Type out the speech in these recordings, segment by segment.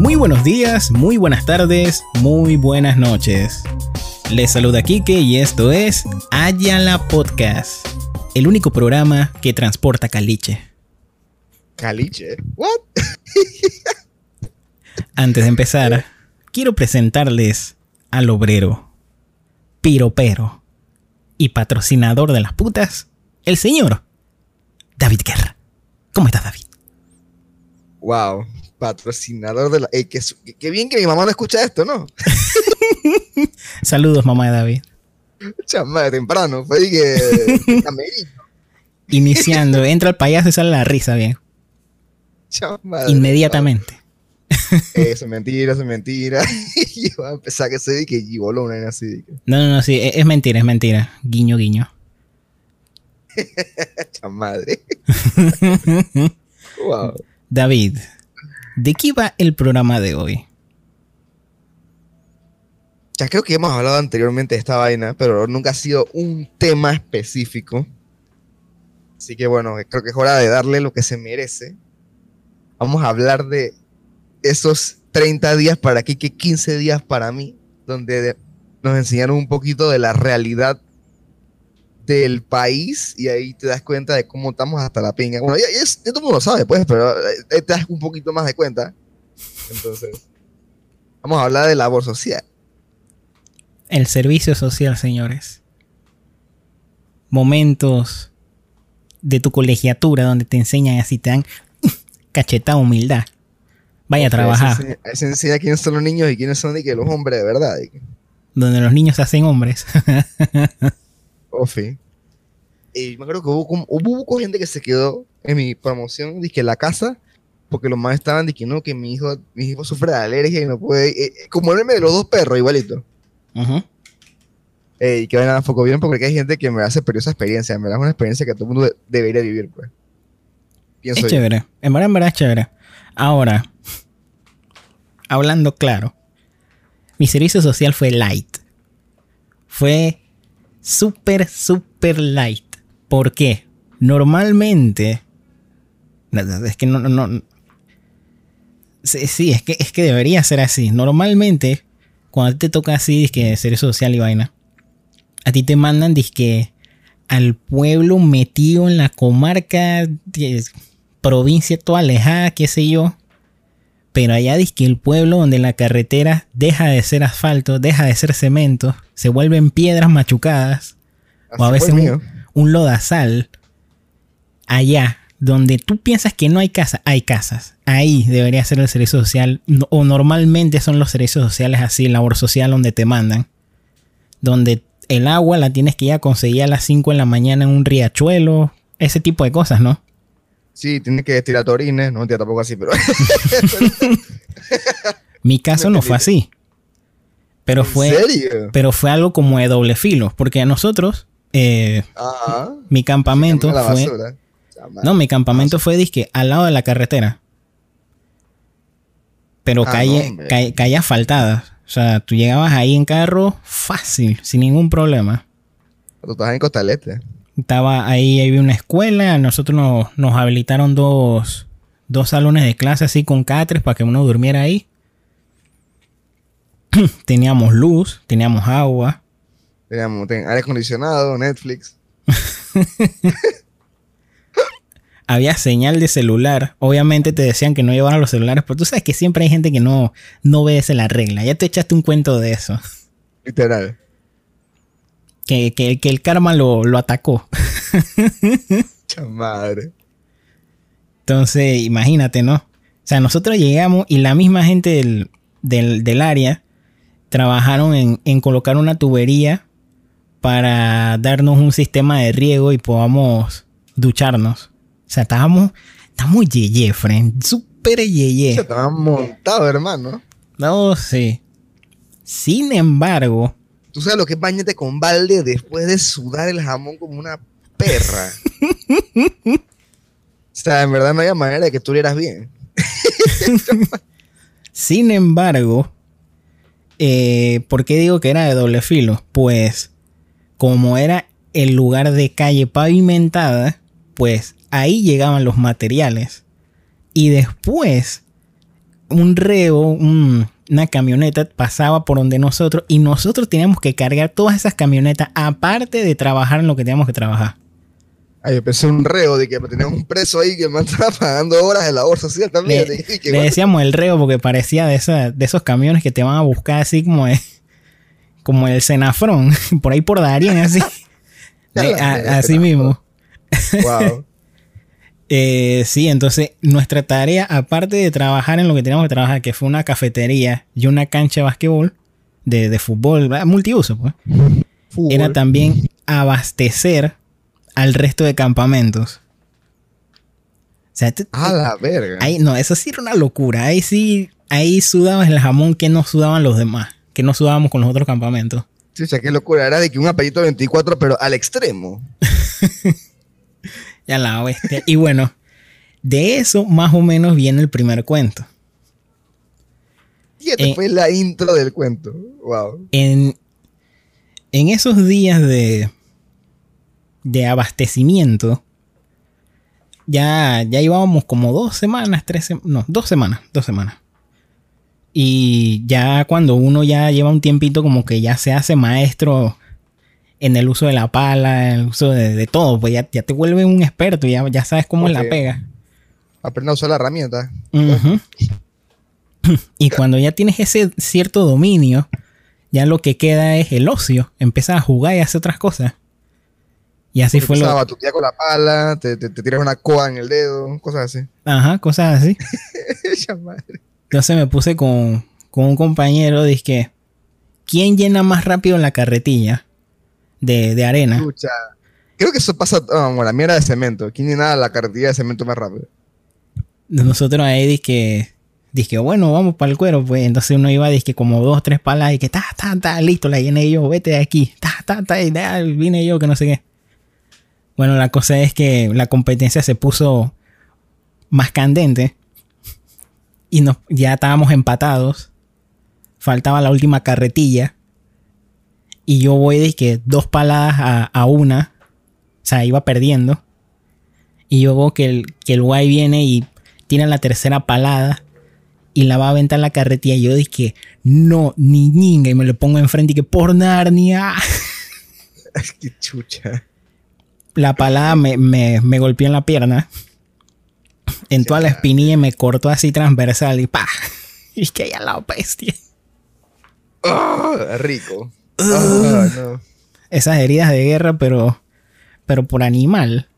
Muy buenos días, muy buenas tardes, muy buenas noches. Les saluda Kike y esto es Ayala Podcast, el único programa que transporta caliche. Caliche, what? Antes de empezar, quiero presentarles al obrero, piropero y patrocinador de las putas, el señor David Guerra. ¿Cómo estás, David? Wow, patrocinador de la. Ey, qué, su- qué bien que mi mamá no escucha esto, ¿no? Saludos, mamá de David. Chama, de temprano, fue de que. Iniciando, entra el payaso y sale la risa, bien. chama, Inmediatamente. Eso es mentira, eso es mentira. y va a empezar que se de que gigoló una así. No, no, no, sí, es es mentira, es mentira. Guiño, guiño. Chamadre. wow. David, ¿de qué va el programa de hoy? Ya creo que hemos hablado anteriormente de esta vaina, pero nunca ha sido un tema específico. Así que bueno, creo que es hora de darle lo que se merece. Vamos a hablar de esos 30 días para aquí, que 15 días para mí, donde de- nos enseñaron un poquito de la realidad del país y ahí te das cuenta de cómo estamos hasta la pinga. Bueno, ya, todo el mundo lo sabe, pues, pero eh, te das un poquito más de cuenta. Entonces, vamos a hablar de labor social. El servicio social, señores. Momentos de tu colegiatura donde te enseñan así, te dan cachetada humildad. Vaya a trabajar. Se enseña, ahí se enseña quiénes son los niños y quiénes son de que los hombres de verdad. Donde los niños se hacen hombres. Ofi. Y me acuerdo que hubo, como- hubo, hubo gente que se quedó en mi promoción, dije la casa, porque los más estaban diciendo no, que mi hijo, mi hijo sufre de alergia y no puede. eh, como el de los dos perros, igualito. Ujú. Eh, y que vayan a foco bien, porque hay gente que me hace esa experiencia. Me da una experiencia que todo el mundo de- debería vivir, pues. Pienso Es yo. chévere. En verdad, en verdad es chévere. Ahora, hablando claro, mi servicio social fue light. Fue súper, súper light. ¿Por qué? Normalmente. no, no, Es que no, no, no. Sí, es que, es que debería ser así. Normalmente, cuando te toca así, que servicio social y vaina, a ti te mandan disque al pueblo metido en la comarca, provincia toda alejada, qué sé yo. Pero allá dice que el pueblo donde la carretera deja de ser asfalto, deja de ser cemento, se vuelven piedras machucadas o a veces un, un lodazal. Allá, donde tú piensas que no hay casa, hay casas. Ahí debería ser el servicio social. O normalmente son los servicios sociales así, labor social donde te mandan. Donde el agua la tienes que ir a conseguir a las 5 de la mañana en un riachuelo. Ese tipo de cosas, ¿no? Sí, tiene que tirar torines, no mentira tampoco así, pero. Mi caso no fue así. Pero ¿En fue, serio? pero fue algo como de doble filo. Porque a nosotros, eh, Ajá. mi campamento fue. Chama. No, mi campamento fue disque al lado de la carretera. Pero Ah, calle, no, calle, calle asfaltada. O sea, tú llegabas ahí en carro fácil, sin ningún problema. Tú estás en Costalete. Estaba ahí, había una escuela. Nosotros nos, nos habilitaron dos, dos salones de clase así con catres para que uno durmiera ahí. teníamos luz, teníamos agua. Teníamos ten- aire acondicionado, Netflix. Había señal de celular. Obviamente te decían que no llevaran los celulares, pero tú sabes que siempre hay gente que no, no obedece la regla. Ya te echaste un cuento de eso. Literal. Que, que- que el karma lo, lo atacó. Chamadre. Entonces, imagínate, ¿no? O sea, nosotros llegamos y la misma gente del, del- del área trabajaron en, en colocar una tubería para darnos un sistema de riego y podamos ducharnos. O sea, estábamos, estamos yeye, friend. Súper yeye. Estaban montados, hermano. No, sí. Sin embargo, Tú sabes lo que es bañarte con balde después de sudar el jamón como una perra. o sea, en verdad no había manera de que tú eras bien. sin embargo, eh, ¿por qué digo que era de doble filo? Pues, como era el lugar de calle pavimentada, pues ahí llegaban los materiales. Y después, un reo, un- una camioneta pasaba por donde nosotros y nosotros teníamos que cargar todas esas camionetas aparte de trabajar en lo que teníamos que trabajar. Ay, yo pensé un reo de que teníamos un preso ahí que me estaba pagando horas de labor social también. Le, y que, le decíamos el reo porque parecía de, esa- de esos camiones que te van a buscar así como, de- como el Senafrón, por ahí por Darien, así. De- a- así mismo. wow. Eh, sí, entonces nuestra tarea, aparte de trabajar en lo que teníamos que trabajar, que fue una cafetería y una cancha de basquetbol, de, de fútbol, multiuso, pues, Fútbol. era también abastecer al resto de campamentos. O sea, A la verga. ahí, no, eso sí era una locura. Ahí sí, ahí sudabas el jamón que no sudaban los demás, que no sudábamos con los otros campamentos. Chucha, qué locura. Era de que un apellido 24, pero al extremo. Ya la bestia. Y bueno, de eso más o menos viene el primer cuento. Y esta Eh. fue la intro del cuento. Wow. en, en esos días de, de abastecimiento, ya, ya llevábamos como dos semanas, tres sem- no, dos semanas, dos semanas. Y ya cuando uno ya lleva un tiempito como que ya se hace maestro en el uso de la pala, en el uso de, de todo, pues ya, ya te vuelve un experto, ya, ya sabes cómo es la pega. Aprende a usar la herramienta. Y cuando ya tienes ese cierto dominio, ya lo que queda es el ocio. Empiezas a jugar y hacer otras cosas. Y así fue lo. batutear con la pala, te, te, te tiras una coa en el dedo, cosas así. Ajá, cosas así. Entonces me puse con, con un compañero. Dije, ¿quién llena más rápido la carretilla de, de arena? Creo que eso pasa, ah, bueno, la mierda de cemento. ¿Quién llenaba la carretilla de cemento más rápido? Nosotros ahí dije, dije, bueno, vamos para el cuero. Pues entonces uno iba, dije, como dos, tres palas y que, ta, ta, ta, listo, la llené yo, vete de aquí. Ta, ta, ta, y vine yo, que no sé qué. Bueno, la cosa es que la competencia se puso más candente y nos, ya estábamos empatados. Faltaba la última carretilla. Y yo voy de que dos paladas a, a una. O sea, iba perdiendo. Y yo veo que el, que el guay viene y tiene la tercera palada. Y la va a aventar la carretilla. Y yo dije, no, ni ñinga. Y me lo pongo enfrente y que por Narnia. Qué chucha. La palada me, me, me golpeó en la pierna. En toda la espinilla y me cortó así transversal. Y pa. Y que ya la bestia. Ah, rico. No. Esas heridas de guerra, pero. Pero por animal.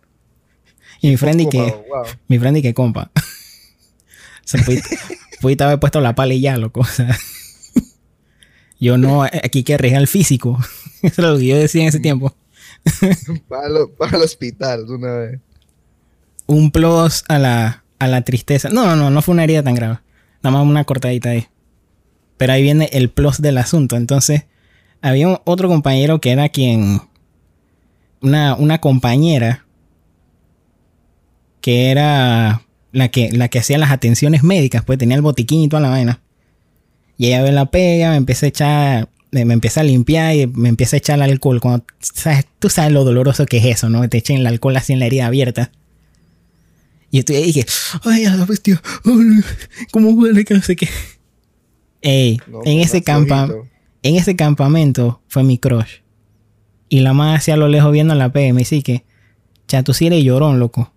Y mi friend y que. Wow. Mi friend y que compa. Se pudiste, pudiste haber puesto la pala y ya, loco. O sea, yo no, aquí hay que arriesgar el físico. Eso es lo que yo decía en ese tiempo. Para, lo- para el hospital de una vez. Un plus a la, a la tristeza. No, no, no, no fue una herida tan grave. Nada más una cortadita ahí. Pero ahí viene el plus del asunto. Entonces, había otro compañero que era quien. Una, una compañera. Que era la que, la que hacía las atenciones médicas. Pues tenía el botiquín y toda la vaina. Y ella ve la pega, me empieza a echar. Me me empieza a limpiar y me empieza a echar el alcohol. Cuando, ¿sabes? Tú sabes lo doloroso que es eso, ¿no? Que te echen el alcohol así en la herida abierta. Y estoy ahí y dije, ay, a la bestia, ay, ¿cómo huele que no sé qué? Ey, No, en, ese flojito. En ese campamento fue mi crush. Y la más hacia lo lejos viendo la P, me dice que, cha, tú sí eres llorón, loco.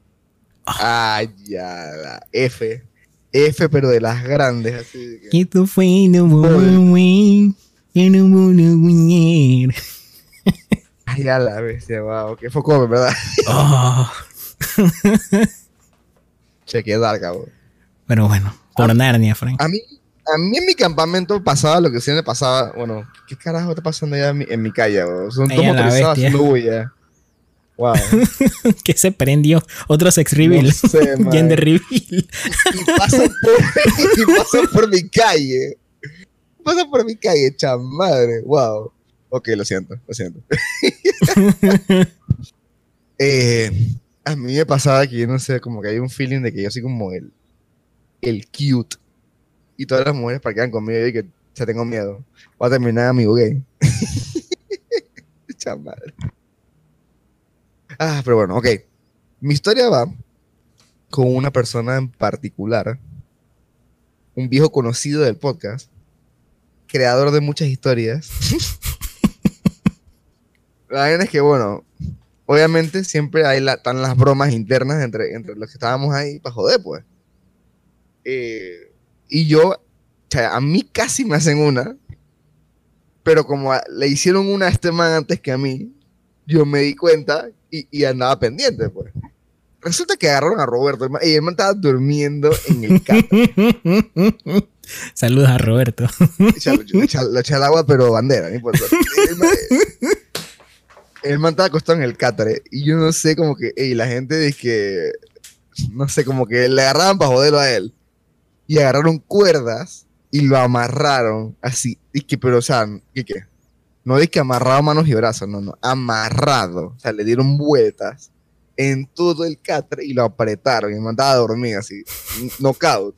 Ay, ya, la F. F, pero de las grandes, así. que- Que tú fue no voy, que no a. Ay, ya la bestia, wow. Qué foco, ¿verdad? Oh, Che, qué dark, cabrón. Pero bueno, por Narnia, Frank. A mí, a mí en mi campamento pasaba lo que siempre pasaba. Bueno, ¿qué carajo está pasando allá en mi, en mi calle? bro? Son dos a la motorizados bestia. haciendo bulla. Wow. que se prendió. Otro sex reveal. No sé. Gender reveal. y pasan por, y pasan por mi calle. Pasan por mi calle, chamadre. Wow. Ok, lo siento, lo siento. Eh, a mí me pasaba que yo no sé, como que hay un feeling de que yo soy como el, el cute. Y todas las mujeres parquean conmigo y que ya tengo miedo. Voy a terminar amigo gay. Chamadre. Ah, pero bueno, ok. Mi historia va con una persona en particular un viejo conocido del podcast, creador de muchas historias. la verdad es que, bueno, obviamente siempre hay están las bromas internas entre, entre los que estábamos ahí para joder, pues. Eh, y yo, o sea, a mí casi me hacen una, pero como le hicieron una a este man antes que a mí, yo me di cuenta y, y andaba pendiente, pues. Resulta que agarraron a Roberto y el man estaba durmiendo en el catre. Saludos a Roberto. Le eché el agua, pero bandera, no importa. El man estaba acostado en el catre y yo no sé, como que, y la gente dice que, no sé, como que le agarraban para joderlo a él. Y agarraron cuerdas y lo amarraron así. Y que, pero, o sea, ¿qué qué? No es que amarrado manos y brazos, no, no, amarrado. O sea, le dieron vueltas en todo el catre y lo apretaron y mandaba a dormir así, knockout.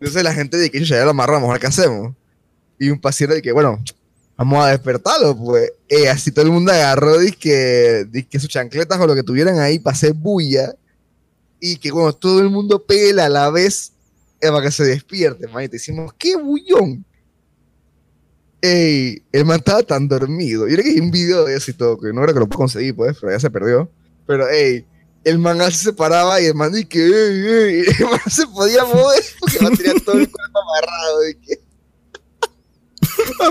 Entonces la gente dice que ya lo amarramos, ¿qué hacemos? Y un paciente dice que, bueno, vamos a despertarlo, pues. Eh, así todo el mundo agarró, que, sus chancletas o lo que tuvieran ahí hacer bulla. Y que, bueno, todo el mundo pela a la vez eh, para que se despierte, manito. Hicimos, ¡qué bullón! Ey, el man estaba tan dormido. Yo creo que hay un video de eso y todo, que no creo que lo puedo conseguir, pues, pero ya se perdió. Pero, ey, el man así se paraba y el man que, ey, ey, el man se podía mover porque man tenía todo el cuerpo amarrado. De que... ah,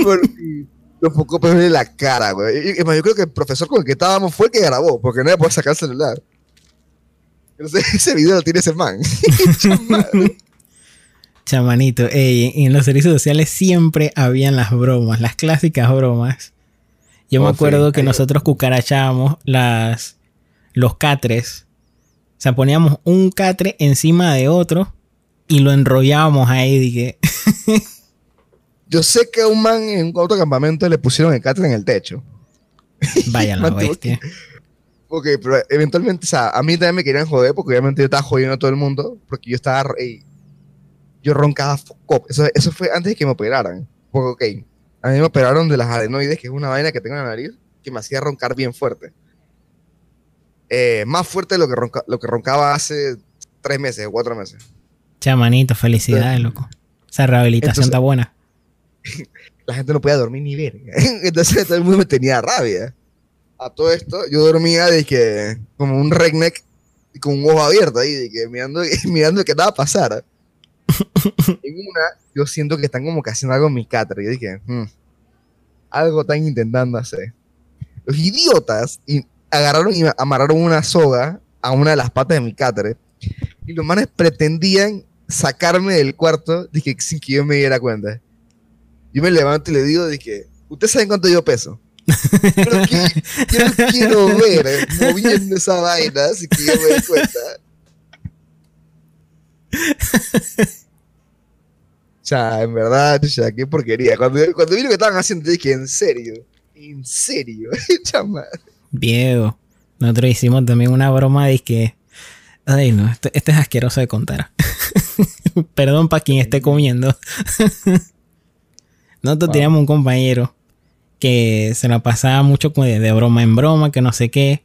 los focos en la cara, güey. Y, yo creo que el profesor con el que estábamos fue el que grabó, porque nadie puede sacar el celular. Ese video lo tiene ese man. Chamanito, ey, en los servicios sociales siempre habían las bromas, las clásicas bromas. Yo me acuerdo que nosotros cucarachábamos las, los catres. O sea, poníamos un catre encima de otro y lo enrollábamos ahí. Dije. Yo sé que a un man en un autocampamento le pusieron el catre en el techo. Vaya la bestia. Ok, pero eventualmente, o sea, a mí también me querían joder porque obviamente yo estaba jodiendo a todo el mundo porque yo estaba yo roncaba Eso, eso fue antes de que me operaran. Porque, ok, a mí me operaron de las adenoides, que es una vaina que tengo en la nariz, que me hacía roncar bien fuerte. Eh, más fuerte de lo que, lo que roncaba hace tres meses o cuatro meses. Chamanito, felicidades, loco. Esa rehabilitación está buena. La gente no podía dormir ni ver. Entonces todo el mundo me tenía rabia. A todo esto, yo dormía de que, como un redneck con un ojo abierto ahí, de que mirando, mirando qué estaba a pasar en una, yo siento que están como que haciendo algo en mi catre. Yo dije, hmm, algo están intentando hacer. Los idiotas agarraron y amarraron una soga a una de las patas de mi catre. Y los manes pretendían sacarme del cuarto dije, sin que yo me diera cuenta. Yo me levanto y le digo, dije, ¿ustedes saben cuánto yo peso? yo, no quiero ver eh, moviendo esa vaina, así que yo me doy cuenta. O sea, en verdad, sea, qué porquería. Cuando, cuando vi lo que estaban haciendo, dije, en serio, en serio, Viejo, nosotros hicimos también una broma de que, ay no, este, este es asqueroso de contar. Perdón para quien esté comiendo. nosotros teníamos un compañero que se la pasaba mucho de, broma en broma, que no sé qué,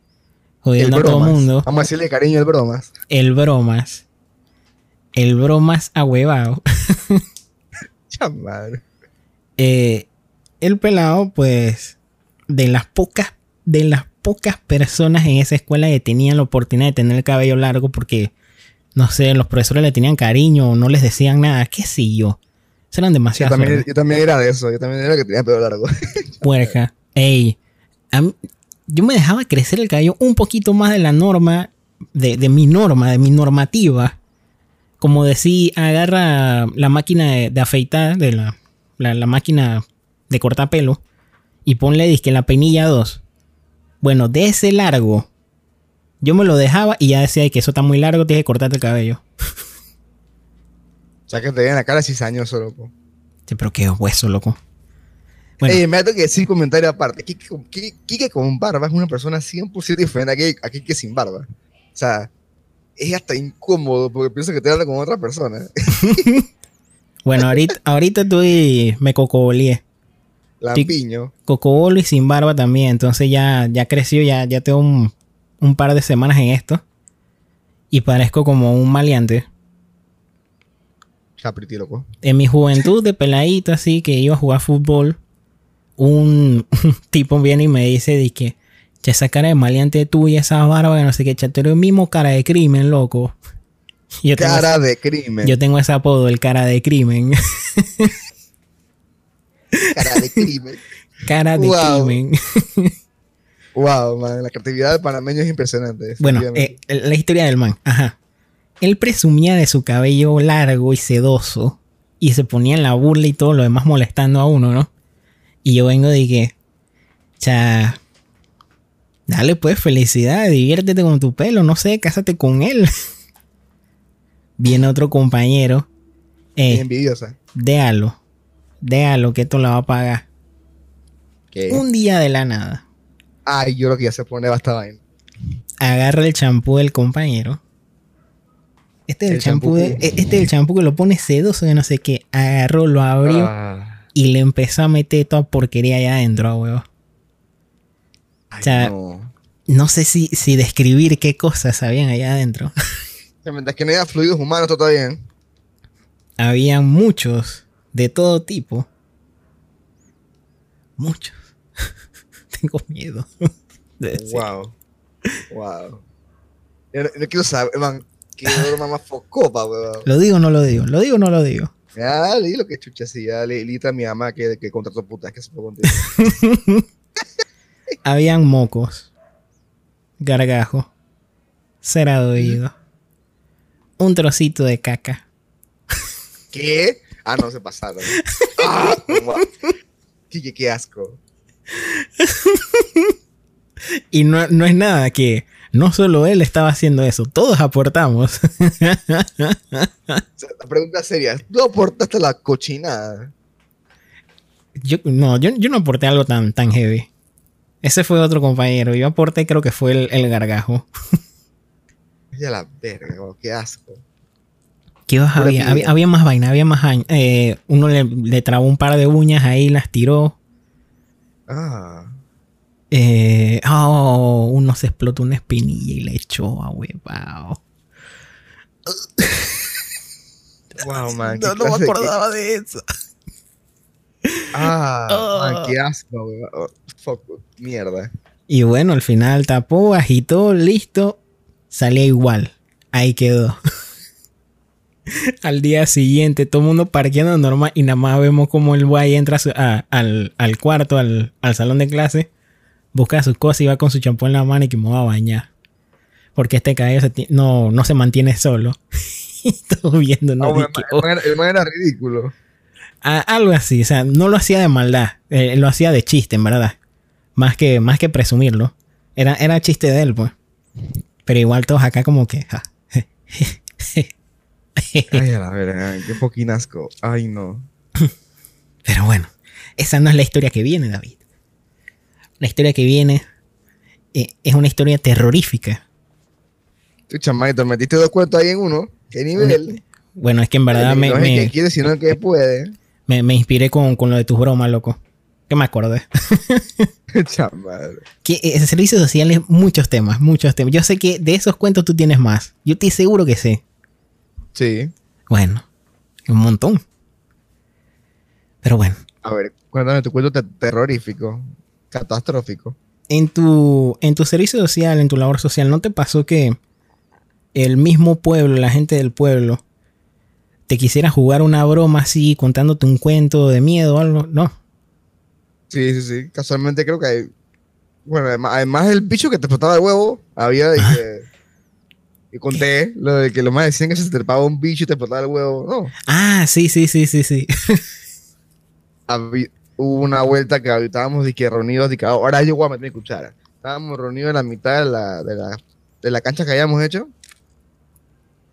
jodiendo a todo el mundo. Vamos a decirle cariño el bromas. El bromas. El bromas ahuevado. Eh, el pelado, pues, de las pocas, de las pocas personas en esa escuela que tenían la oportunidad de tener el cabello largo porque, no sé, los profesores le tenían cariño o no les decían nada, qué sé yo. Eran demasiado. Yo también, era de eso, yo también era que tenía el pelo largo. Puerca. Ey, yo me dejaba crecer el cabello un poquito más de la norma, de, de mi norma, de mi normativa como decía, agarra la máquina de, afeitar, de la, la, máquina de cortar pelo, y ponle disque la peinilla 2. Bueno, de ese largo, yo me lo dejaba y ya decía que eso está muy largo, tienes que cortarte el cabello. O sea que te en la cara cizañoso, loco. Sí, pero qué hueso, loco. Bueno. me tengo que decir comentario aparte. Kike, con barba es una persona 100% diferente a Kike sin barba. O sea, es hasta incómodo porque pienso que te habla con otra persona. bueno, ahorita, ahorita estoy, me cocobolié. Lampiño. Cocobolo y sin barba también. Entonces ya, ya creció, ya, ya tengo un, par de semanas en esto. Y parezco como un maleante. Chapriti, loco. En mi juventud de peladito, así que iba a jugar fútbol, un, tipo viene y me dice de que, "Che, esa cara de maleante tuya, esa barba, que no sé qué, che, tú eres el mismo cara de crimen, loco. Yo Cara de crimen. yo tengo ese apodo, el cara de crimen. Cara de crimen. cara de Wow. crimen. wow, man. La creatividad del panameño es impresionante. Bueno, eh, la historia del man. Ajá. Él presumía de su cabello largo y sedoso. Y se ponía en la burla y todo lo demás molestando a uno, ¿no? Y yo vengo de que. Cha. Dale pues felicidad, diviértete con tu pelo, no sé, cásate con él. Viene otro compañero. Eh, envidiosa. déjalo. Déjalo que esto la va a pagar. ¿Qué? Un día de la nada. Ay, yo lo que ya se pone esta vaina. agarra el champú del compañero. Este es el, El champú champú. de- e- este es el champú que lo pone sedoso de no sé qué. Agarró, lo abrió Ah, y le empezó a meter toda porquería allá adentro, huevo. ay, O sea, no. No sé si, si describir qué cosas habían allá adentro. Mientras que no haya fluidos humanos, todo está bien. Habían muchos, de todo tipo. Muchos. Tengo miedo. Wow. Wow. Yo no, no quiero saber, man. Qué broma más weón. ¿Lo digo o no lo digo? ¿Lo digo o no lo digo? Ya, di lo que chucha, sí. Ya, le lita a mi mamá que, que contrató putas, que se fue contigo. Habían mocos, gargajo, cera de oído, un trocito de caca. ¿Qué? Ah, no, se pasaron. Ah, qué, qué, qué asco. Y no, no es nada que no solo él estaba haciendo eso, todos aportamos. La pregunta seria, ¿tú aportaste la cochinada? yo, no, yo, yo no aporté algo tan, tan heavy. Ese fue otro compañero. Yo aporté creo que fue el, el gargajo. Ya la verga, qué asco. ¿Qué Pura había? había? había más vaina, había más... eh, uno le, le trabó un par de uñas ahí, las tiró. Ah. Eh, oh, uno se explotó una espinilla y le echó a huevao. Wow, man. No, no me acordaba de eso. Ah, man, qué asco, weón. Oh, fuck, mierda. Y bueno, al final tapó, agitó, listo. Salía igual. Ahí quedó. al día siguiente, todo el mundo parqueando normal y nada más vemos como el guay entra a su- a- al, al cuarto, al, al salón de clase, busca sus cosas y va con su champú en la mano y que me va a bañar. Porque este cabello no, no se mantiene solo. y todo viendo, ¿no? El, man, era- ridículo. a- algo así, o sea, no lo hacía de maldad, eh, lo hacía de chiste, en verdad. Más que, más que presumirlo. Era, era chiste de él, pues. Pero igual todos acá como que... ja, Ay, a la verga, qué fucking asco. Ay, no. Pero bueno, esa no es la historia que viene, David. La historia que viene eh, es una historia terrorífica. Tu chamaito, metiste dos cuentos ahí en uno. ¿Qué nivel? Bueno, es que en verdad me, no es el me, que quiere, sino el que puede. me- me inspiré con, con lo de tus bromas, loco. Que me acordé. Chaval. Que eh, servicios sociales, muchos temas, muchos temas. Yo sé que de esos cuentos tú tienes más. Yo estoy seguro que sé. Sí. Bueno, un montón. Pero bueno, A ver, cuéntame tu cuento te- terrorífico, catastrófico. en tu, en tu servicio social, en tu labor social, ¿no te pasó que el mismo pueblo, la gente del pueblo, te quisiera jugar una broma así, contándote un cuento de miedo o algo? No. Sí, sí, sí. Casualmente creo que hay. Bueno, además, además del bicho que te explotaba el huevo, había de que. Y conté lo de que los más decían que se te trepaba un bicho y te explotaba el huevo. No. Ah, sí, sí, sí, sí, sí. Hubo una vuelta que estábamos de que reunidos, de que ahora yo voy a meter mi cuchara. Estábamos reunidos en la mitad de la, de la, de la cancha que habíamos hecho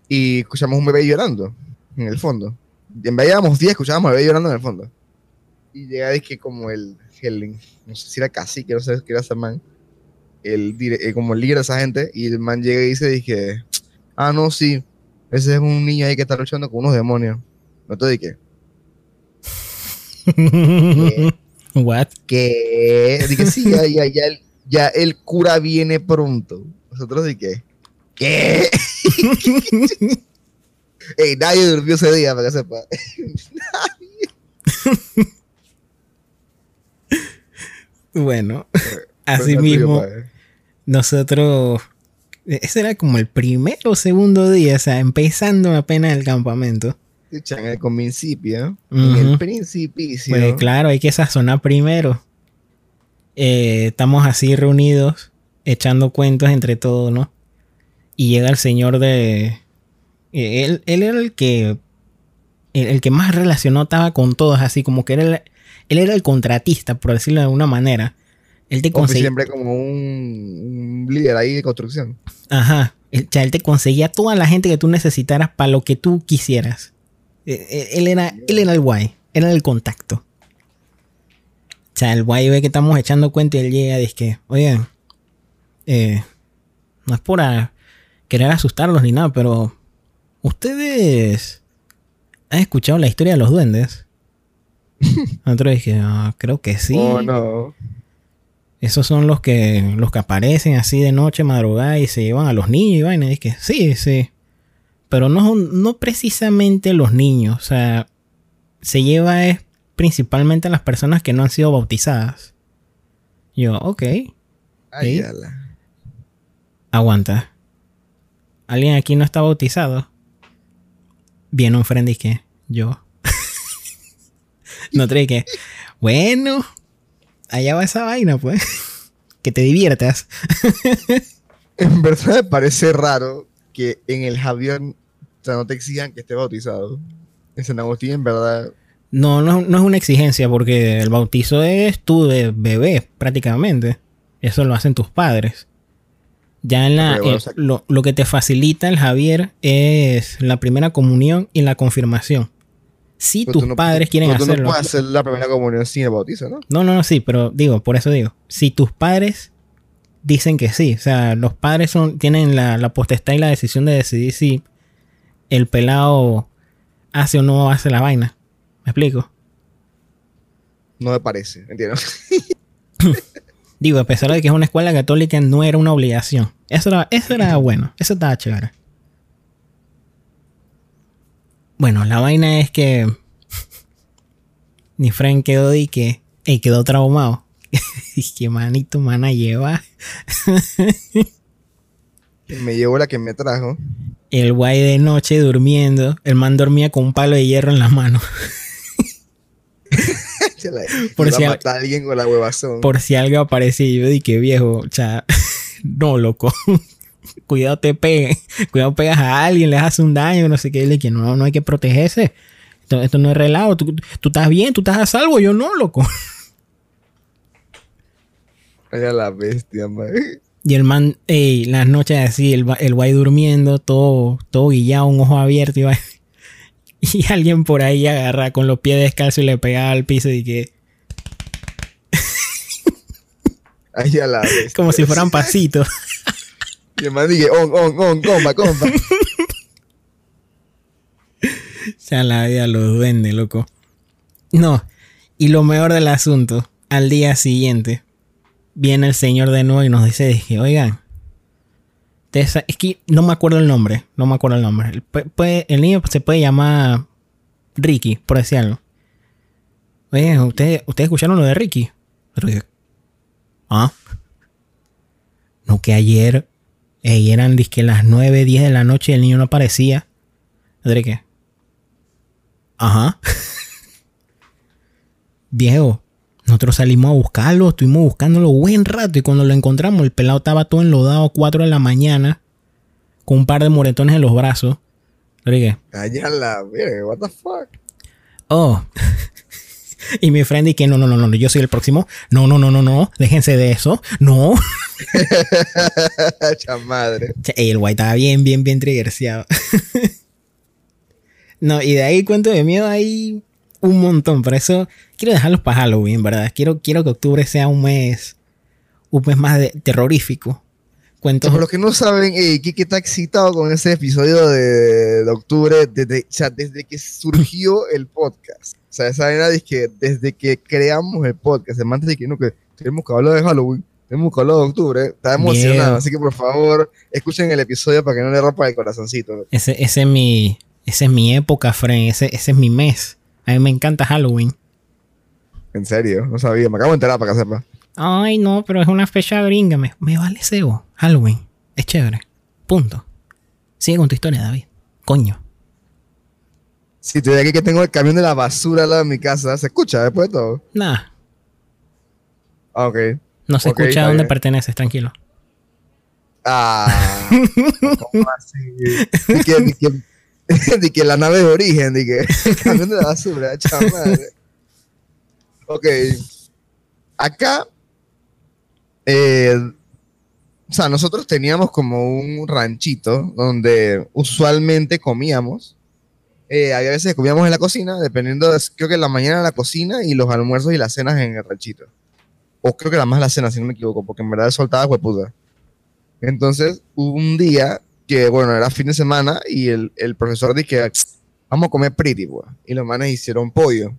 y escuchamos un bebé llorando en el fondo. Y en vez de éramos 10, escuchábamos al bebé llorando en el fondo. Y llega de que como el, el no sé si era cacique, no sé qué era ese man, el, dire- eh, como el líder de esa gente, y el man llega y dice, dije, ah, no, sí, ese es un niño ahí que está luchando con unos demonios. No te dije, What? que dije sí ya ya ya el, ya el cura viene pronto nosotros de qué qué Ey, nadie durmió ese día, para que sepa. bueno, así mismo, nosotros. Ese era como el primer o segundo día, o sea, empezando apenas el campamento. En el principio, en el principicio. Pues claro, hay que sazonar primero. Eh, estamos así reunidos, echando cuentos entre todos, ¿no? Y llega el señor de. Eh, él, él era el que. El, que más relacionó estaba con todos, así como que era el, él era el contratista, por decirlo de alguna manera. Él te conseguía. Siempre como un, líder ahí de construcción. Ajá. O sea, él te conseguía toda la gente que tú necesitaras para lo que tú quisieras. E, e, él era, él era el guay. Era el contacto. O sea, el guay ve que estamos echando cuenta y él llega y dice que, oye, eh, no es por querer asustarlos ni nada, pero ustedes han escuchado la historia de los duendes. Nosotros dije, ah, creo que sí. Oh, no. Esos son los que, los que aparecen así de noche, madrugada y se llevan a los niños y vaina. Y dije, sí, sí. Pero no, no precisamente los niños. O sea, se lleva es principalmente a las personas que no han sido bautizadas. Yo, ok. Ay, Aguanta. ¿Alguien aquí no está bautizado? Viene un friend y que yo. no trae que. Bueno, allá va esa vaina, pues. que te diviertas. en verdad me parece raro que en el Javier no te exijan que esté bautizado. En San Agustín, en verdad. No, no, no es una exigencia porque el bautizo es tú de bebé, prácticamente. Eso lo hacen tus padres. Ya en la, lo, lo, que te facilita el Javier es la primera comunión y la confirmación. Si tus padres quieren hacerlo. Tú no puedes hacer la primera comunión sin el bautizo, ¿no? No, no, no, sí, pero digo, por eso digo. Si tus padres dicen que sí, o sea, los padres son, tienen la, la potestad y la decisión de decidir si el pelado hace o no hace la vaina. ¿Me explico? No me parece, entiendo. Digo, a pesar de que es una escuela católica, no era una obligación. Eso era, eso era bueno, eso estaba chévere. Bueno, la vaina es que ni Frank quedó y que y quedó traumado. Y que manito, mana lleva. me llevó la que me trajo. El guay de noche durmiendo. El man dormía con un palo de hierro en las manos. por, si alguien con la huevazón. por si algo aparecía yo dije viejo, o sea, no loco cuidado te pegue, cuidado pegas a alguien, le haces un daño, no sé qué, le que no, no hay que protegerse. Esto, no es relajo, tú, estás bien, tú estás a salvo, yo no, loco. Vaya la bestia, man. Y el man, ey, las noches así, el, el guay durmiendo, todo, todo guillado, un ojo abierto y va. Y alguien por ahí agarra con los pies descalzos y le pega al piso y que. Ay, ya la bestia. Como si fueran pasitos. Y el man dije, on, on, on, compa, compa. sea la vida los duende, loco. No. Y lo mejor del asunto, al día siguiente, viene el señor de nuevo y nos dice, dije, oigan, es que no me acuerdo el nombre, no me acuerdo el nombre. El, niño se puede llamar Ricky, por decir algo. Oigan, ¿ustedes, ¿ustedes escucharon lo de Ricky? ah, no que ayer y eran que las 9, 10 de la noche y el niño no aparecía. qué? Ajá. Viejo, nosotros salimos a buscarlo, estuvimos buscándolo buen rato y cuando lo encontramos el pelado estaba todo enlodado a 4 de la mañana con un par de moretones en los brazos. qué? la what the fuck. Oh. Y mi friend y que no, no, no, no, yo soy el próximo. No, no, no, no, no, déjense de eso. No. Chamadre. El guay estaba bien, bien, bien triggerseado. no, y de ahí cuento de miedo hay un montón. Por eso quiero dejarlos para Halloween, ¿verdad? Quiero, quiero que octubre sea un mes, un mes más de, terrorífico. Cuentos. Por los que no saben, eh, Kiki está excitado con ese episodio de, octubre, desde, desde que surgió el podcast. O sea, esa vaina es que desde que creamos el podcast, antes de que no, que tenemos que hablar de Halloween, tenemos que hablar de octubre, está emocionado. Así que por favor, escuchen el episodio para que no le rompa el corazoncito. Ese, ese es mi, Esa es mi época, Fren. Ese, ese es mi mes. A mí me encanta Halloween. En serio, no sabía. Me acabo de enterar para que sepa. Ay, no, pero es una fecha gringa. Me, me vale cebo. Halloween. Es chévere. Punto. Sigue con tu historia, David. Coño. Si estoy aquí que tengo el camión de la basura al lado de mi casa, ¿se escucha después de todo? Nah, Ah, ok. no se escucha a dónde bien. perteneces, tranquilo. Ah, ¿cómo así? Di que, di di que la nave de origen, di que camión de la basura, chaval. Ok. Acá, eh, o sea, nosotros teníamos como un ranchito donde usualmente comíamos. Eh, había veces que comíamos en la cocina, dependiendo, de, creo que en la mañana en la cocina y los almuerzos y las cenas en el ranchito. O creo que era más la cena, si no me equivoco, porque en verdad soltaba hueputa. Entonces, un día que, bueno, era fin de semana y el, el profesor dijo vamos a comer pretty, pues. Y los manes hicieron pollo.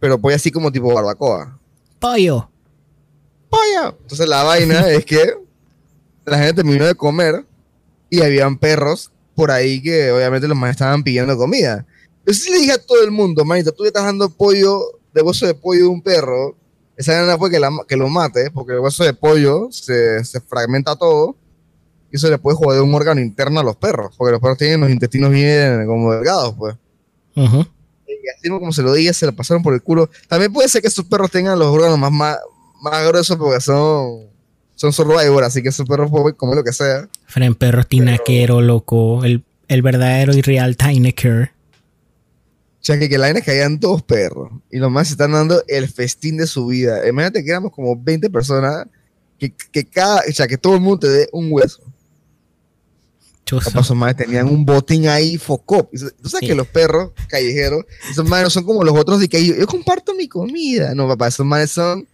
Pero pollo así como tipo barbacoa. Pollo. ¡Pollo! Entonces la vaina es que la gente terminó de comer y habían perros por ahí que obviamente los manes estaban pidiendo comida. Yo sí le dije a todo el mundo, manito, tú le estás dando pollo, de hueso de pollo de un perro, esa gana fue que, la- que lo mate, porque el hueso de pollo se, se fragmenta todo y eso le puede joder un órgano interno a los perros, porque los perros tienen los intestinos bien como delgados, pues. Ujú. Y así como se lo dije, se lo pasaron por el culo. También puede ser que esos perros tengan los órganos más, más, más gruesos porque son, son survivor, así que esos perros pueden comer lo que sea. Fren Perro tinaquero, loco. El, el verdadero y real Tinecker. O sea, que, que la vaina es que hayan dos perros y los más se están dando el festín de su vida. Imagínate que éramos como 20 personas, que, que cada, o sea, que todo el mundo te dé un hueso. Chuzo. Capaz esos manes tenían un botín ahí focop. Tú sabes Sí. que los perros callejeros, esos manes no son como los otros de que yo, yo comparto mi comida. No, papá, esos manes son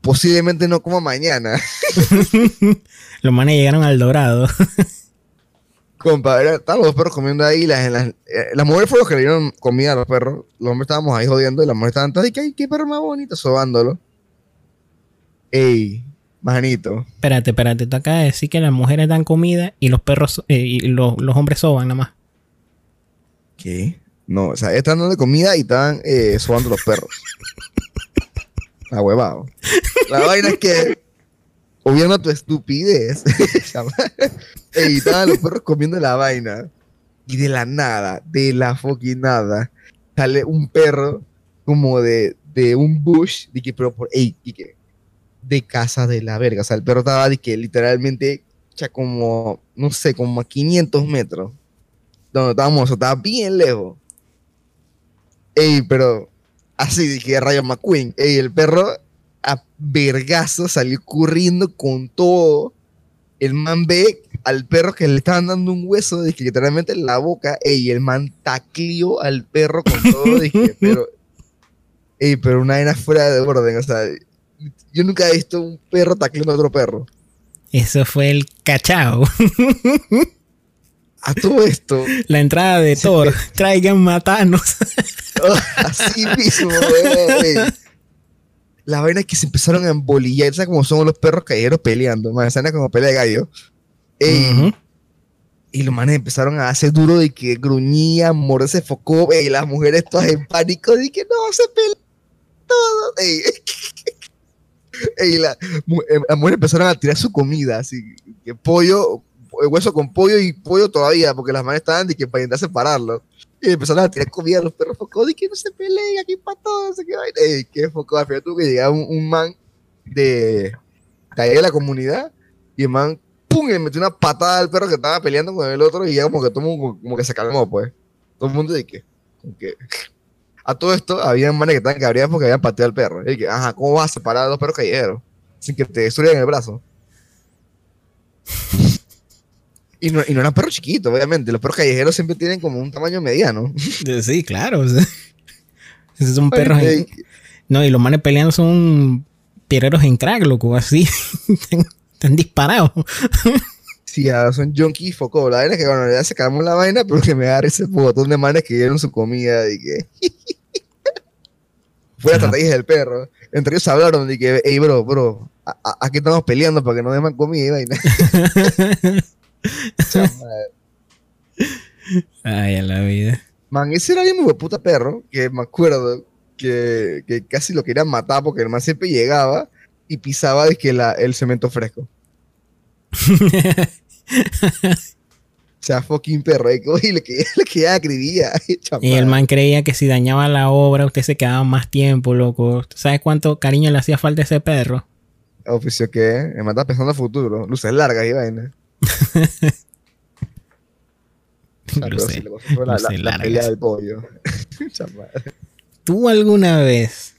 posiblemente no como mañana. Los manes llegaron al dorado. Compa, estaban los perros comiendo ahí. Las, las, eh, las mujeres fueron los que le dieron comida a los perros. Los hombres estábamos ahí jodiendo y las mujeres estaban todas, "Ay, qué, qué perro más bonito, sobándolo. Ey, manito. espérate, espérate. Tú acabas de decir que las mujeres dan comida y los perros eh, y los, los hombres soban nada más. ¿Qué? No, o sea, están dando comida y estaban eh, sobando los perros. La huevado. La vaina es que, obviando tu estupidez, Ey, estaban los perros comiendo la vaina. Y de la nada, de la fucking nada, sale un perro como de, de un bush. Que, pero por, ey, y que, de casa de la verga. O sea, el perro estaba de que literalmente, ya como, no sé, como a 500 metros donde estábamos, estaba bien lejos. Ey, pero así dije Rayo McQueen. Ey, el perro a vergazo salió corriendo con todo. El man ve al perro que le estaban dando un hueso, dije, literalmente en la boca. Ey, el man tacleó al perro con todo. Dije, pero. Ey, pero una vaina fuera de orden. O sea, yo nunca he visto un perro tacleando a otro perro. Eso fue el cachao. A todo esto, La entrada de Thor. Traigan matanos. Así mismo, weón, ey. La vaina es que se empezaron a embolillar, ¿sabes cómo son los perros callejeros peleando? Man, esa como pelea de gallo. Ey, Ujú. Y los manes empezaron a hacer duro de que gruñían, morderse focó, y las mujeres todas en pánico, de que no, se pelean todos. Mu- eh, las mujeres empezaron a tirar su comida, así que pollo, eh, hueso con pollo y pollo todavía, porque las manes estaban de que para intentar separarlo. Y empezaron a tirar comida a los perros focó, de que no se peleen aquí para todos, no sé qué focó, al final tuvo que llegar un, man de, ahí de la comunidad, y el man ¡pum! Y le metió una patada al perro que estaba peleando con el otro y ya como que todo mundo como que se calmó, pues. Todo el mundo de que, como que- A todo esto, había manes que estaban cabreados porque habían pateado al perro. Y que, ajá, ¿cómo vas a separar a dos perros callejeros? Sin que te destruyan el brazo. y, no, y no eran perros chiquitos, obviamente. Los perros callejeros siempre tienen como un tamaño mediano. Sí, claro. o sea. Esos son perros. en- No, y los manes peleando son piereros en crack, loco, así. Están- Están disparados. Sí, son junkies foco. La vaina es que, bueno, ya se calmó la vaina, pero que me agarre ese botón de manes que dieron su comida y que. Fue la estrategia del perro. Entre ellos hablaron de que, hey, bro, bro, aquí estamos peleando para que no den comida y. Ay, a la vida. Man, ese era bien muy puta perro, que me acuerdo que, que casi lo querían matar porque el man siempre llegaba y pisaba que la, el cemento fresco. O sea, fucking perro. Y le quedaba, le quedaba acribía. Y el man creía que si dañaba la obra, usted se quedaba más tiempo, loco. ¿Sabes cuánto cariño le hacía falta a ese perro? Oficio que me mata pensando a futuro. Luces largas y vaina. Luces, la, la, la, la pelea del pollo. ¿Tú alguna vez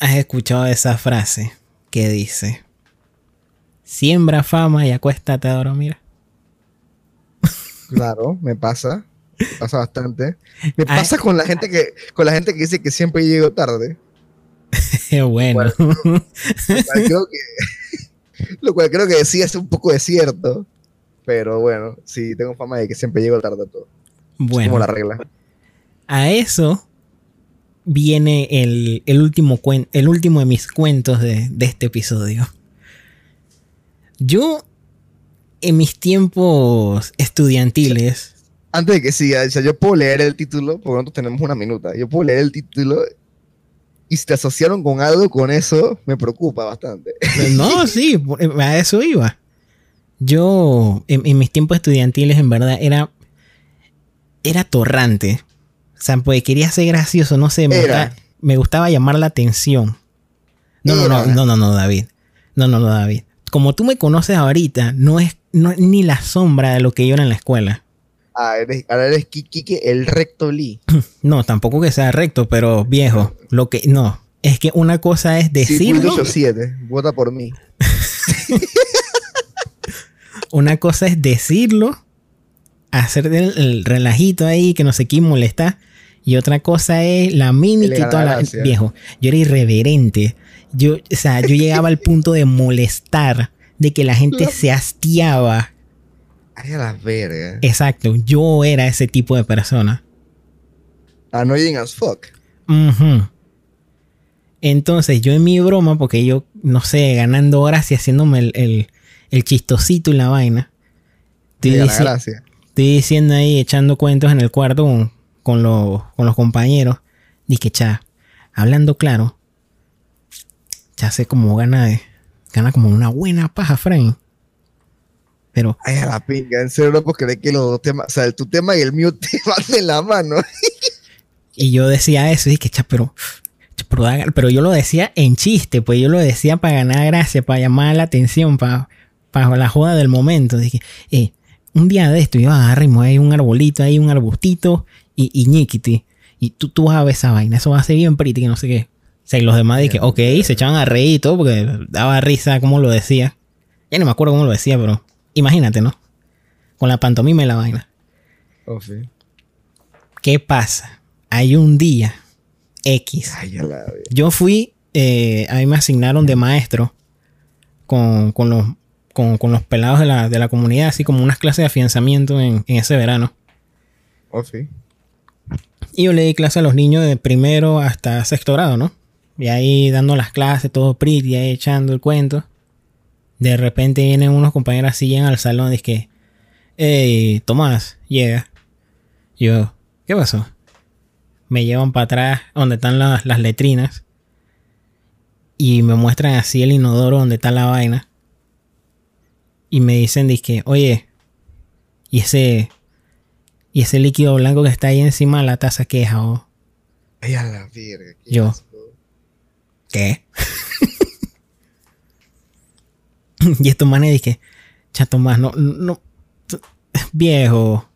has escuchado esa frase que dice: Siembra fama y acuéstate a dormir? Claro, me pasa. Me pasa bastante. Me ah, pasa con la gente que con la gente que dice que siempre llego tarde. bueno. lo, cual creo que, sí es un poco de cierto. Pero bueno, sí, tengo fama de que siempre llego tarde a todo. Bueno. como la regla. A eso viene el, último, el último de mis cuentos de, de este episodio. Yo en mis tiempos estudiantiles. Antes de que siga, yo puedo leer el título, porque nosotros tenemos una minuta. Yo puedo leer el título y si te asociaron con algo con eso, me preocupa bastante. No, sí, a eso iba. Yo, en, mis tiempos estudiantiles, en verdad, era. Era torrante. O sea, pues quería ser gracioso, no sé, me, gustaba, llamar la atención. No, no, no, no, no, no, David. No, no, no, David. Como tú me conoces ahorita, no es no, ni la sombra de lo que yo era en la escuela. Ah, eres, ahora eres Kike el recto Lee. No, tampoco que sea recto, pero viejo. Lo que. No. Es que una cosa es decirlo. Sí, vota por mí. una cosa es decirlo, hacer el, relajito ahí que no sé quién molesta. Y otra cosa es la mímica y toda la. Viejo, yo era irreverente. Yo, o sea, yo llegaba al punto de molestar de que la gente se hastiaba. Ay, a la verga. Exacto, yo era ese tipo de persona. Annoying as fuck. Entonces, yo en mi broma, porque yo, no sé, ganando horas y haciéndome el, el, chistosito y la vaina. Estoy, estoy, diciendo ahí, echando cuentos en el cuarto con, con, los compañeros. Dije, cha, hablando claro, ya sé cómo gana de gana como una buena paja, Frank. Pero. Ay, a la pinga, en serio, no puedo creer que los dos temas, o sea, tu tema y el mío te van de la mano. y yo decía eso, y que, cha, pero, pero, yo lo decía en chiste, pues yo lo decía para ganar gracia, para llamar la atención, para, para la joda del momento. Dije, eh, un día de esto, yo agarro y me un arbolito ahí, un arbustito y, y ñiquiti. Y tú, tú vas a ver esa vaina, eso va a ser bien pretty, que no sé qué. O sea, y los demás dije, ok, se echaban a reír y todo porque daba risa como lo decía. Ya no me acuerdo cómo lo decía, pero imagínate, ¿no? Con la pantomima y la vaina. Oh, sí. ¿Qué pasa? Hay un día X. Ay, Yo fui, eh, a mí me asignaron de maestro con, los, con, los pelados de la, de la, comunidad, así como unas clases de afianzamiento en, en ese verano. Oh, sí. Y yo le di clase a los niños de primero hasta sexto grado, ¿no? Y ahí dando las clases, todo pretty, ahí echando el cuento. De repente vienen unos compañeros así, llegan al salón y es que, hey, Tomás, llega. Yo, ¿qué pasó? Me llevan para atrás donde están las, letrinas. Y me muestran así el inodoro donde está la vaina. Y me dicen, que, oye, y ese, y ese líquido blanco que está ahí encima de la taza, ¿qué es, Ay, a la verga. Yo, ¿Qué? y estos manes dije, chato más, no, no, viejo,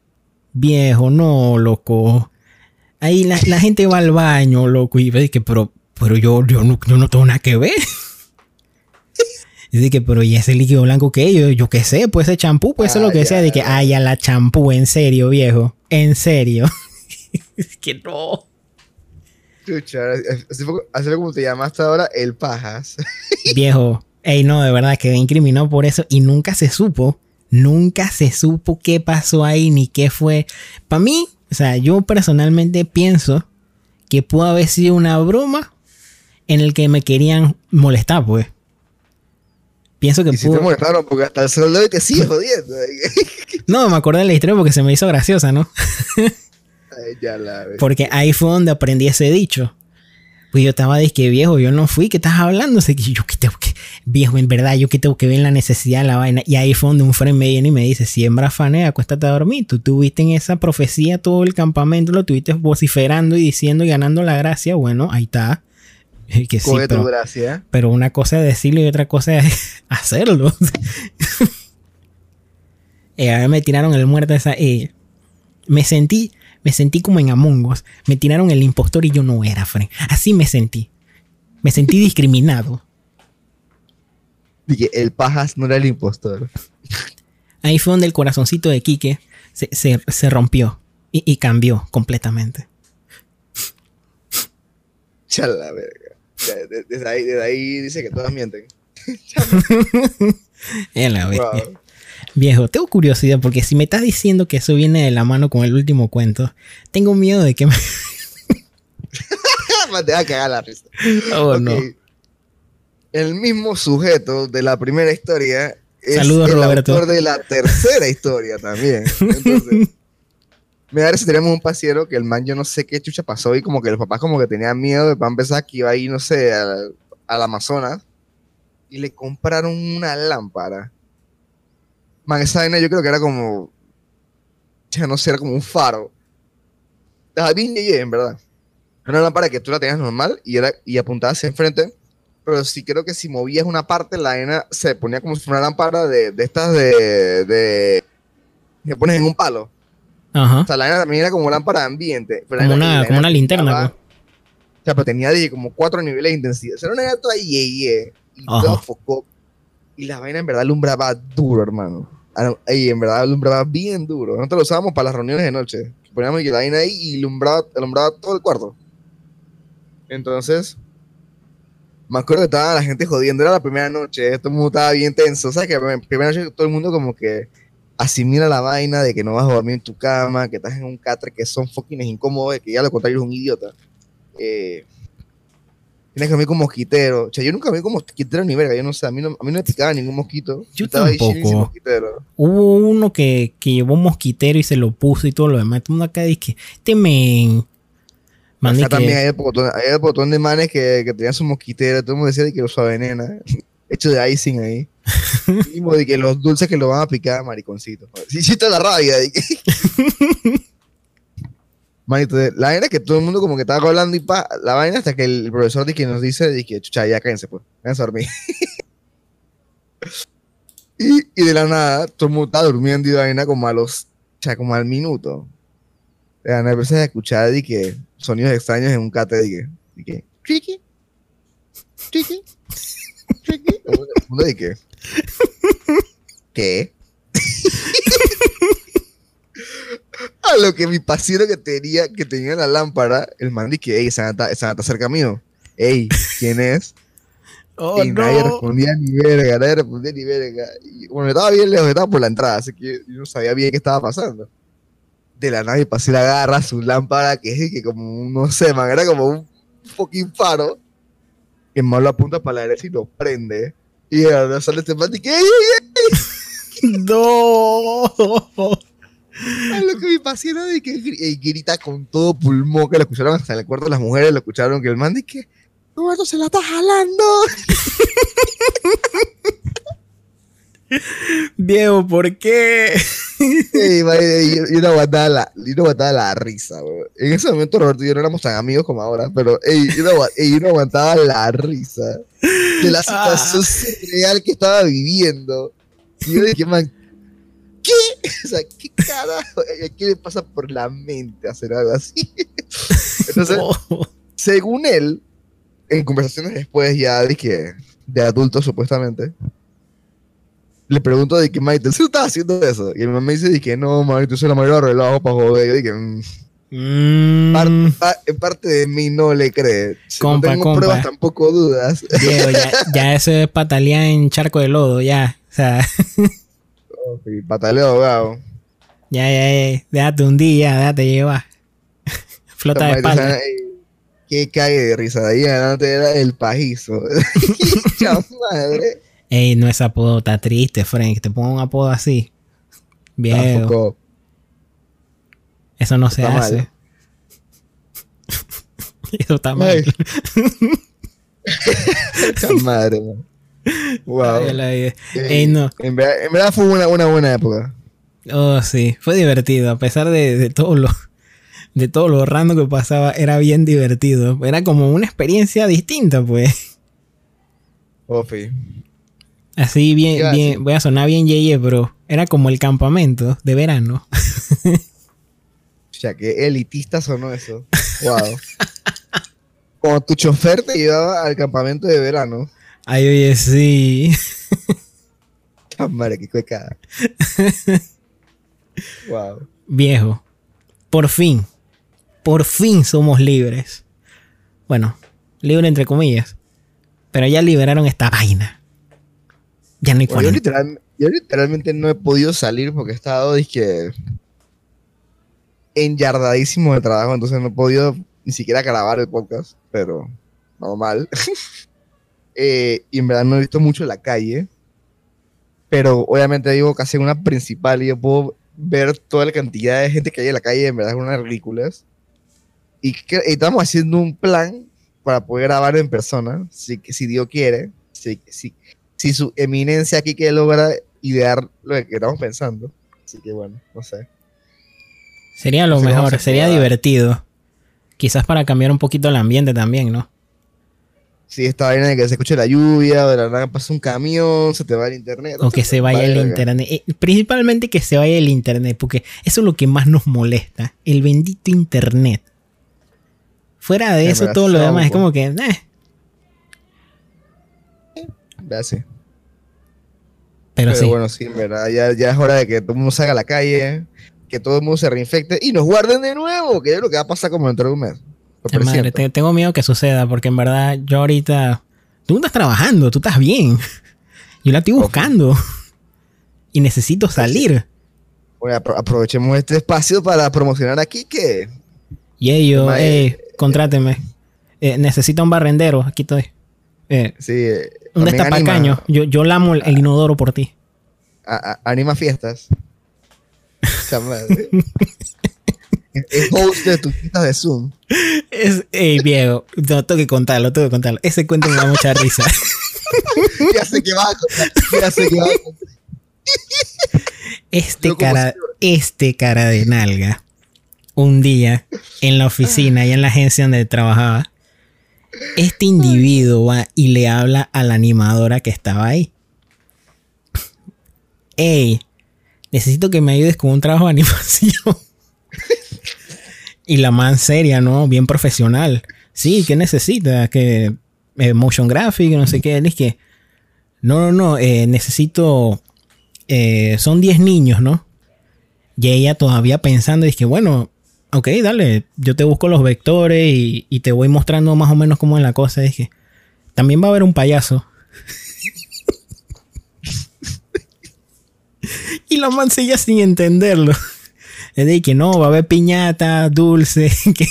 viejo, no, loco. Ahí la, gente va al baño, loco, y ve que, pero, pero yo, yo, no, yo no tengo nada que ver. Y que, pero ¿y ese líquido blanco qué? Yo, yo qué sé, pues ese champú, pues eso es lo que sea. De que, ay, a la champú, en serio, viejo. En serio. es que no. Chucha, así como te llamaste ahora, el pajas. Viejo, ey, no, de verdad, quedé incriminado por eso y nunca se supo, nunca se supo qué pasó ahí ni qué fue. Para mí, o sea, yo personalmente pienso que pudo haber sido una broma en el que me querían molestar, pues. Pienso que Y si te molestaron porque hasta el sol de hoy te sigue jodiendo. No, me acordé de la historia porque se me hizo graciosa, ¿no? Ya la. Porque ahí fue donde aprendí ese dicho. Pues yo estaba de que viejo, yo no fui, ¿qué estás hablando? O sea, que yo que tengo que, viejo, en verdad, yo que tengo que ver la necesidad de la vaina. Y ahí fue donde un friend me viene y me dice, siembra fanea, acuéstate a dormir. Tú tuviste en esa profecía todo el campamento, lo tuviste vociferando y diciendo y ganando la gracia. Bueno, ahí está. Que sí, pero, gracia. pero una cosa es decirlo y otra cosa es hacerlo. Eh, a mí me tiraron el muerto esa. eh, me sentí, me sentí como en Among Us. Me tiraron el impostor y yo no era, Fren. Así me sentí. Me sentí discriminado. Dije, el pajas no era el impostor. Ahí fue donde el corazoncito de Quique se, se- se rompió y, y cambió completamente. Ya la verga. Desde ahí, desde ahí dice que todas mienten. Eh, la. Wow. Viejo, tengo curiosidad porque si me estás diciendo que eso viene de la mano con el último cuento, tengo miedo de que me. Te va a cagar la risa. Oh, no. El mismo sujeto de la primera historia es Saludos, el Roberto. autor de la tercera historia también. Entonces, me da si tenemos un pasiero que el man yo no sé qué chucha pasó y como que los papás como que tenían miedo de empezar que iba ahí, no sé, al, al Amazonas y le compraron una lámpara. Man, esa vaina yo creo que era como, ya no sé, era como un faro. Estaba bien yeye, en verdad. Era una lámpara que tú la tenías normal y, era, y apuntabas hacia enfrente, pero sí creo que si movías una parte, la vaina se ponía como si fuera una lámpara de, de estas de, de... que pones en un palo. Ajá. O sea, la vaina también era como lámpara de ambiente. pero Como una, como una linterna. pintaba- pues. O sea, pero tenía dije, como cuatro niveles de intensidad. O sea, era una toda ye, ye, y todo focó. Y la vaina en verdad alumbraba duro, hermano. Y en verdad alumbraba bien duro. Nosotros lo usábamos para las reuniones de noche. Poníamos la vaina ahí y alumbraba, alumbraba todo el cuarto. Entonces, me acuerdo que estaba la gente jodiendo. Era la primera noche. Todo mundo estaba bien tenso. O sea, que la primera noche todo el mundo como que asimila la vaina de que no vas a dormir en tu cama, que estás en un catre que son fucking incómodos, que ya lo contrario es un idiota. Eh, tienes que dormir con mosquitero. O sea, yo nunca dormí con mosquitero ni verga. Yo no sé, a mí no, a mí no me picaba ningún mosquito. Yo Estaba ahí tampoco. sin mosquitero. Hubo uno que, que llevó un mosquitero y se lo puso y todo lo demás. Todo el mundo acá dice que este men. Acá que- también hay el botón, hay el botón de manes que, que tenían su mosquitero. Todo el mundo decía de que lo suave nena. Hecho de icing ahí. Mismo de que los dulces que lo van a picar, mariconcito. Sí, sí, toda la rabia. Manito, la vaina es que todo el mundo como que estaba hablando y pa, la vaina hasta que el profesor de que nos dice de chucha, ya cállense pues, váyanse a dormir. y, y de la nada, todo el mundo estaba durmiendo y vaina como a los, sea, como al minuto. De la nada a escuchar de que sonidos extraños en un cate de que, de que, tricky, tricky, tricky. De que, ¿qué? A lo que mi paciente que tenía, que tenía la lámpara, el man dice, ey, esa nata, esa nata cerca mío. Ey, ¿quién es? Oh, y nadie no. respondía ni verga, nadie respondía ni verga. Y, bueno, estaba bien lejos, estaba por la entrada, así que yo no sabía bien qué estaba pasando. De la mi paciente agarra su lámpara, que es que como, un- no sé, man, era como un fucking faro. Y el man lo apunta para la derecha y lo prende. Y nada sale este man y que, ey, ey, ey, No. A lo que mi paciente de que eh, grita con todo pulmón, que lo escucharon hasta en el cuarto de las mujeres, lo escucharon que el man dice que Roberto se la está jalando. Viejo, ¿por qué? Ey, madre, yo, yo no aguantaba la, yo no aguantaba la risa, weón. En ese momento Roberto y yo no éramos tan amigos como ahora, pero ey, yo, no, agua- ey, yo no aguantaba la risa de la situación surreal que estaba viviendo. Y yo dije, man, ¿qué? O sea, ¿qué carajo? ¿A ¿Qué le pasa por la mente hacer algo así? Entonces, No. según él, en conversaciones después ya dije, de adultos supuestamente, le pregunto de que Maite, ¿sí estás haciendo eso? Y mi mamá me dice de que no, Maite, eso es la mayoría de relajo para joder. Yo dije, mm, Mm, par- pa- en parte de mí no le cree. Si Compa, no tengo compa. pruebas, tampoco dudas. viejo, ya, ya eso es patalear en charco de lodo, ya. O sea, Pataleo ahogado. ya, ya, ya. Déjate un día, déjate llevar. Flota de espalda. Qué cague de risa. De ahí adelante era el pajizo. Madre. Ey, no es apodo, está triste, Frank. Te pongo un apodo así. Viejo. Tampoco. Eso no se mal. hace. Eso está mal. Ay. Madre, man. Wow. Ey, no. En verdad, en verdad fue una, una buena época. Oh, sí. Fue divertido. A pesar de, de todo lo. De todo lo random que pasaba, era bien divertido. Era como una experiencia distinta, pues. Ofi. Así bien, bien, voy a sonar bien yeye, pero era como el campamento de verano. O sea, que elitista sonó eso. Wow. Como tu chofer te llevaba al campamento de verano. Ay, oye, sí. Ah, Madre, qué cuecada. wow. Viejo. Por fin. Por fin somos libres. Bueno, libre entre comillas. Pero ya liberaron esta vaina. Ya no hay Bueno, yo, literal- yo literalmente no he podido salir porque he estado, dizque, enyardadísimo de trabajo, entonces no he podido ni siquiera grabar el podcast, pero normal. Eh, y en verdad no he visto mucho la calle, pero obviamente vivo casi en una principal y yo puedo ver toda la cantidad de gente que hay en la calle, en verdad es una ridícula. Y, que- estamos haciendo un plan para poder grabar en persona, si, si Dios quiere, si, si, si su eminencia aquí que logra idear lo que estamos pensando. Así que bueno, no sé. Sería lo No sé mejor, se sería divertido. Quizás para cambiar un poquito el ambiente también, ¿no? Si esta vaina de que se escuche la lluvia, de la nada pasa un camión, se te va el internet. O que se vaya el internet. Eh, Principalmente que se vaya el internet, porque eso es lo que más nos molesta. El bendito internet. Fuera de eso, todo lo demás es po. como que... eh, sé. Pero, Pero, sí. bueno, sí, en verdad, ya, ya es hora de que todo el mundo salga a la calle, que todo el mundo se reinfecte y nos guarden de nuevo, que es lo que va a pasar como dentro de un mes. Madre, te- tengo miedo que suceda, porque en verdad yo ahorita... Tú no estás trabajando, tú estás bien. Yo la estoy buscando. Y necesito salir. Bueno, apro- aprovechemos este espacio para promocionar aquí que Y ellos, Ma- eh, contráteme. Eh, necesito un barrendero, aquí estoy. Eh, sí, eh, un también destapacaño. anima- Yo, yo lamo el, el inodoro por ti. a- a- anima fiestas. Es host de tus citas de Zoom. Es, ey, viejo, no, tengo que contarlo, tengo que contarlo. Ese cuento me da mucha risa. Ya sé que vas a contar. Ya sé que vas a contar. Este cara, este cara de nalga, un día en la oficina y en la agencia donde trabajaba, este individuo va y le habla a la animadora que estaba ahí. Ey, necesito que me ayudes con un trabajo de animación. Y la man seria, ¿no? Bien profesional. Sí, ¿qué necesita? Que eh, motion graphic, no sé qué. Es que, no, no, no, eh, necesito eh, son 10 niños, ¿no? Y ella todavía pensando, es que bueno, ok, dale, yo te busco los vectores y, y te voy mostrando más o menos cómo es la cosa. Que también va a haber un payaso. y la man seguía sin entenderlo. Es de que no, va a haber piñata, dulce. que-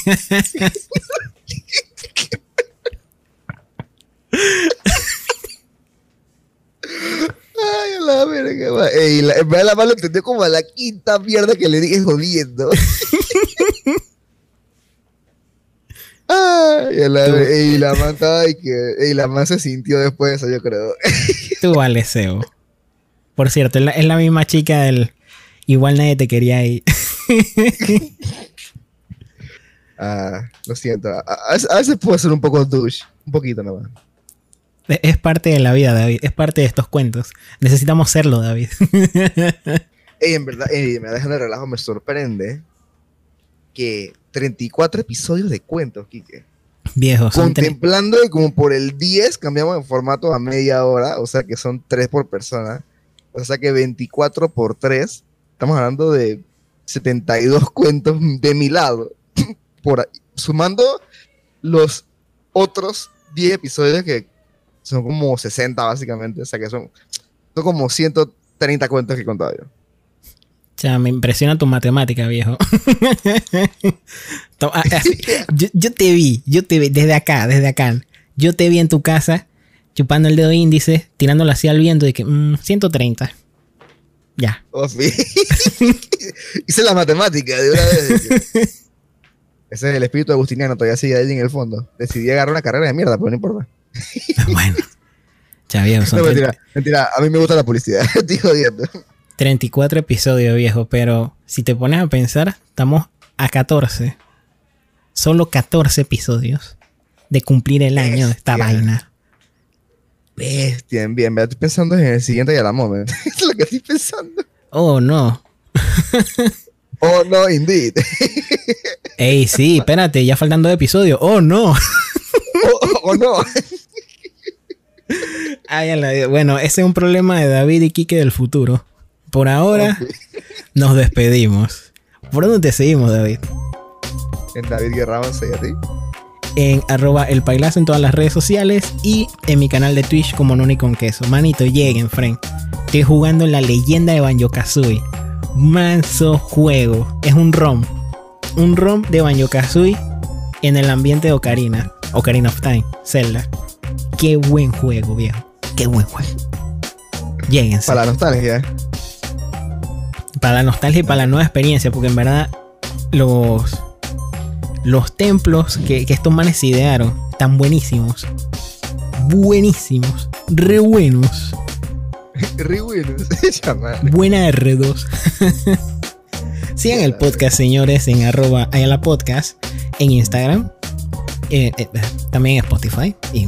Ay, la verga. Ey, la, en verdad la mano entendió como a la quinta mierda que le dije jodiendo. Ay, la, ey, la man y que, ey, la man se sintió después de eso, yo creo. Tú vales, Seo. Por cierto, es la, es la misma chica del... Igual nadie te quería ahí. Ah, lo siento. A, a- a veces- puedo ser un poco douche. Un poquito nomás. Es- parte de la vida, David. Es parte de estos cuentos. Necesitamos serlo, David. Ey, en verdad, ey, me dejan de relajo, me sorprende que 34 episodios de cuentos, Kike. Viejo, son tre- Contemplando que como por el 10 cambiamos el formato a media hora, o sea que son 3 por persona. O sea que 24 por 3, estamos hablando de 72 cuentos de mi lado. Por ahí, sumando los otros 10 episodios que son como 60 básicamente, o sea que son, son como 130 cuentos que he contado yo. O sea, me impresiona tu matemática, viejo. Así, yo, yo te vi, yo te vi desde acá, desde acá. Yo te vi en tu casa chupando el dedo índice, tirándolo así al viento de que mm, 130. Ya. Oh, Hice la matemática de una vez. Ese es el espíritu agustiniano, todavía sigue ahí en el fondo. Decidí agarrar una carrera de mierda, pero no importa. bueno. Ya viejo, son No, 30 mentira, mentira, a mí me gusta la publicidad, estoy jodiendo. 34 episodios, viejo, pero si te pones a pensar, estamos a 14. Solo 14 episodios de cumplir el año de esta vaina. Bestia, bien, bien, estoy pensando en el siguiente y a la moment. es lo que estoy pensando. Oh, no. Oh, no, indeed. Ey, sí, espérate, ya faltando episodios. Oh, no. oh, oh, no. Ay, bueno, ese es un problema de David y Quique del futuro. Por ahora, nos despedimos. ¿Por dónde te seguimos, David? En David Guerra 11, ¿y a ti? En arroba el pailazo en todas las redes sociales y en mi canal de Twitch como Noni con queso. Manito, lleguen, friend. Estoy jugando la leyenda de Banjo Kazooie. Manso juego. Es un ROM. Un ROM de Banjo Kazooie en el ambiente de Ocarina. Ocarina of Time. Zelda. Qué buen juego, viejo. Qué buen juego. Lléguense. Para la nostalgia. para la nostalgia y para la nueva experiencia, porque en verdad los, los templos que, que estos manes idearon están buenísimos. Buenísimos. Re buenos. Re bueno. Chama. Buena R2. Sigan el podcast, señores, en arroba Ayala Podcast en Instagram. eh, eh, también en Spotify y,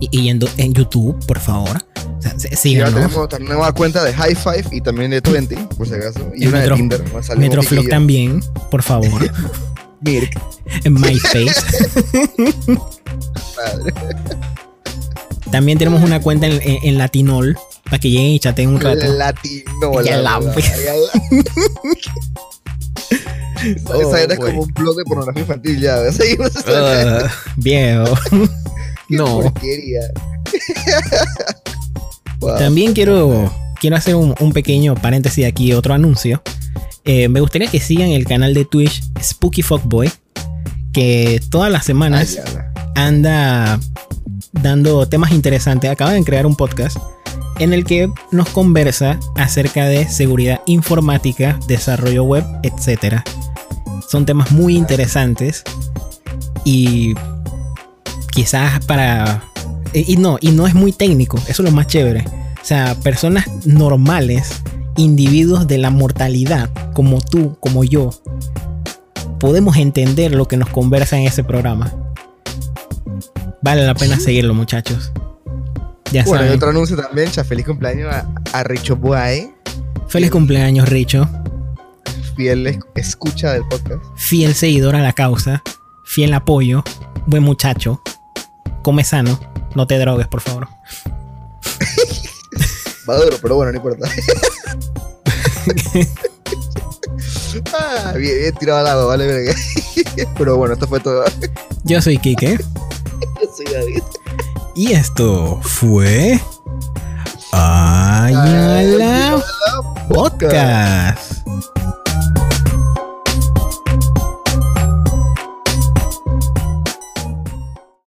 y- y en, YouTube, por favor. O sea, sí- Y ahora síganos. tenemos otra nueva cuenta de High Five y también de 20, por si acaso. Y En una Metro- de Tinder. Metroflog también, por favor. Mirk. en MySpace. Madre. También tenemos una cuenta en, en- en Latinol para que lleguen y chateen un rato. Latino. Ya la- Oh, Esa era güey. como un blog de pornografía infantil ya. Ah, viejo. No. Wow. También quiero, quiero hacer un, un pequeño paréntesis aquí, otro anuncio. Eh, me gustaría que sigan el canal de Twitch Spooky Fuckboy, que todas las semanas anda dando temas interesantes. Acaba de crear un podcast en el que nos conversa acerca de seguridad informática, desarrollo web, etc. Son temas muy interesantes y quizás para... Y no, y no es muy técnico, eso es lo más chévere. O sea, personas normales, individuos de la mortalidad, como tú, como yo, podemos entender lo que nos conversa en ese programa. Vale la pena seguirlo, muchachos. Ya Bueno, y saben. otro anuncio también, cha, feliz cumpleaños a, a Richo Boy, Feliz cumpleaños, Richo. fiel es- escucha del podcast. Fiel seguidor a la causa. Fiel apoyo. Buen muchacho. Come sano. No te drogues, por favor. Pero bueno, no importa. ah, bien, bien tirado al agua, vale, verga. pero bueno, esto fue todo. Yo soy Kike. Yo soy David. Y esto fue. Ayala. Podcast.